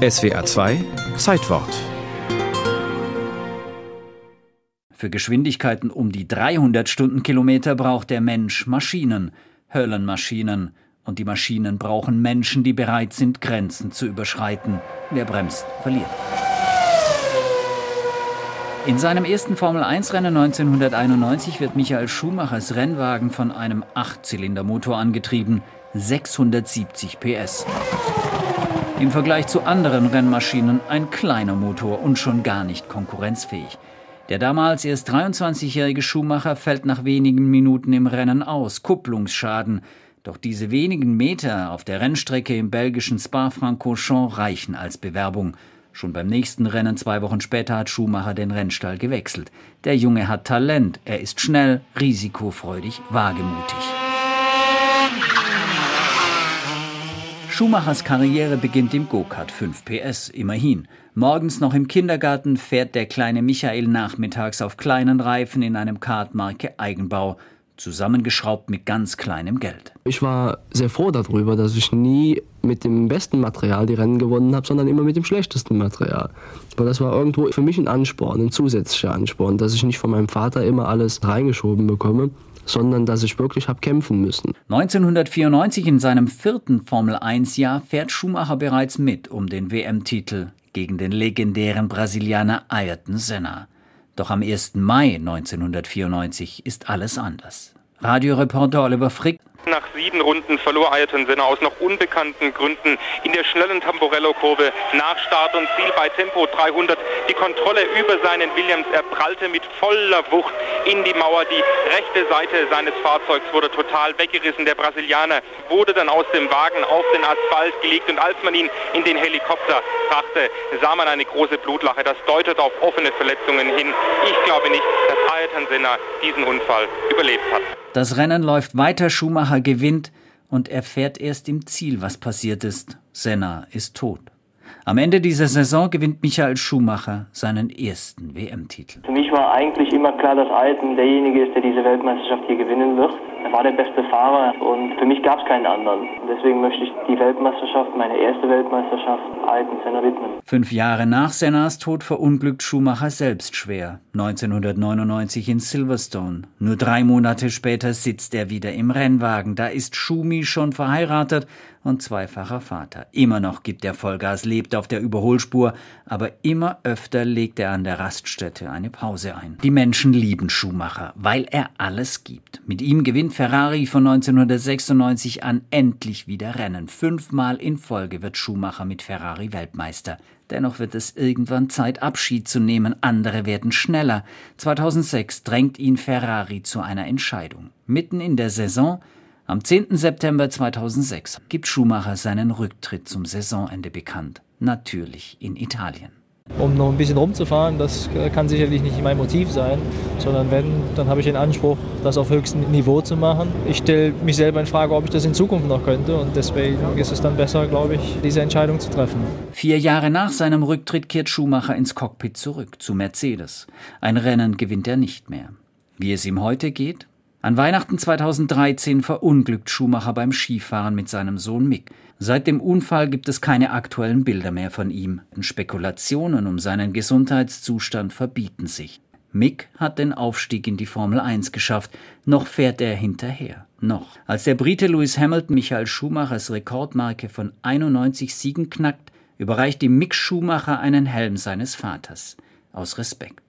SWA 2 Zeitwort Für Geschwindigkeiten um die 300 Stundenkilometer braucht der Mensch Maschinen, Höllenmaschinen. Und die Maschinen brauchen Menschen, die bereit sind, Grenzen zu überschreiten. Wer bremst, verliert. In seinem ersten Formel-1-Rennen 1991 wird Michael Schumachers Rennwagen von einem Achtzylindermotor angetrieben, 670 PS. Im Vergleich zu anderen Rennmaschinen ein kleiner Motor und schon gar nicht konkurrenzfähig. Der damals erst 23-jährige Schumacher fällt nach wenigen Minuten im Rennen aus, Kupplungsschaden. Doch diese wenigen Meter auf der Rennstrecke im belgischen Spa-Francorchamps reichen als Bewerbung. Schon beim nächsten Rennen zwei Wochen später hat Schumacher den Rennstall gewechselt. Der Junge hat Talent, er ist schnell, risikofreudig, wagemutig. Schumachers Karriere beginnt im Go-Kart 5 PS, immerhin. Morgens noch im Kindergarten fährt der kleine Michael nachmittags auf kleinen Reifen in einem Kartmarke Eigenbau, zusammengeschraubt mit ganz kleinem Geld. Ich war sehr froh darüber, dass ich nie mit dem besten Material die Rennen gewonnen habe, sondern immer mit dem schlechtesten Material. Weil das war irgendwo für mich ein Ansporn, ein zusätzlicher Ansporn, dass ich nicht von meinem Vater immer alles reingeschoben bekomme, sondern dass ich wirklich habe kämpfen müssen. 1994 in seinem vierten Formel-1-Jahr fährt Schumacher bereits mit um den WM-Titel gegen den legendären Brasilianer Ayrton Senna. Doch am 1. Mai 1994 ist alles anders. Radioreporter Oliver Frick nach sieben Runden verlor Ayrton Senna aus noch unbekannten Gründen in der schnellen Tamborello-Kurve nach Start und Ziel bei Tempo 300 die Kontrolle über seinen Williams. Er prallte mit voller Wucht in die Mauer. Die rechte Seite seines Fahrzeugs wurde total weggerissen. Der Brasilianer wurde dann aus dem Wagen auf den Asphalt gelegt und als man ihn in den Helikopter brachte, sah man eine große Blutlache. Das deutet auf offene Verletzungen hin. Ich glaube nicht, dass Ayrton Senna diesen Unfall überlebt hat. Das Rennen läuft weiter, Schumacher gewinnt und erfährt erst im Ziel, was passiert ist. Senna ist tot. Am Ende dieser Saison gewinnt Michael Schumacher seinen ersten WM-Titel. Für mich war eigentlich immer klar, dass Ayrton derjenige ist, der diese Weltmeisterschaft hier gewinnen wird. Er war der beste Fahrer und für mich gab es keinen anderen. Deswegen möchte ich die Weltmeisterschaft, meine erste Weltmeisterschaft, Ayrton Senna widmen. Fünf Jahre nach Sennas Tod verunglückt Schumacher selbst schwer. 1999 in Silverstone. Nur drei Monate später sitzt er wieder im Rennwagen. Da ist Schumi schon verheiratet und zweifacher Vater. Immer noch gibt er Vollgas, lebt auf der Überholspur, aber immer öfter legt er an der Raststätte eine Pause ein. Die Menschen lieben Schumacher, weil er alles gibt. Mit ihm gewinnt Ferrari von 1996 an endlich wieder Rennen. Fünfmal in Folge wird Schumacher mit Ferrari Weltmeister. Dennoch wird es irgendwann Zeit, Abschied zu nehmen. Andere werden schneller. 2006 drängt ihn Ferrari zu einer Entscheidung. Mitten in der Saison am 10. September 2006 gibt Schumacher seinen Rücktritt zum Saisonende bekannt. Natürlich in Italien. Um noch ein bisschen rumzufahren, das kann sicherlich nicht mein Motiv sein, sondern wenn, dann habe ich den Anspruch, das auf höchstem Niveau zu machen. Ich stelle mich selber in Frage, ob ich das in Zukunft noch könnte und deswegen ist es dann besser, glaube ich, diese Entscheidung zu treffen. Vier Jahre nach seinem Rücktritt kehrt Schumacher ins Cockpit zurück zu Mercedes. Ein Rennen gewinnt er nicht mehr. Wie es ihm heute geht? An Weihnachten 2013 verunglückt Schumacher beim Skifahren mit seinem Sohn Mick. Seit dem Unfall gibt es keine aktuellen Bilder mehr von ihm. Spekulationen um seinen Gesundheitszustand verbieten sich. Mick hat den Aufstieg in die Formel 1 geschafft, noch fährt er hinterher. Noch. Als der Brite Lewis Hamilton Michael Schumachers Rekordmarke von 91 Siegen knackt, überreicht ihm Mick Schumacher einen Helm seines Vaters. Aus Respekt.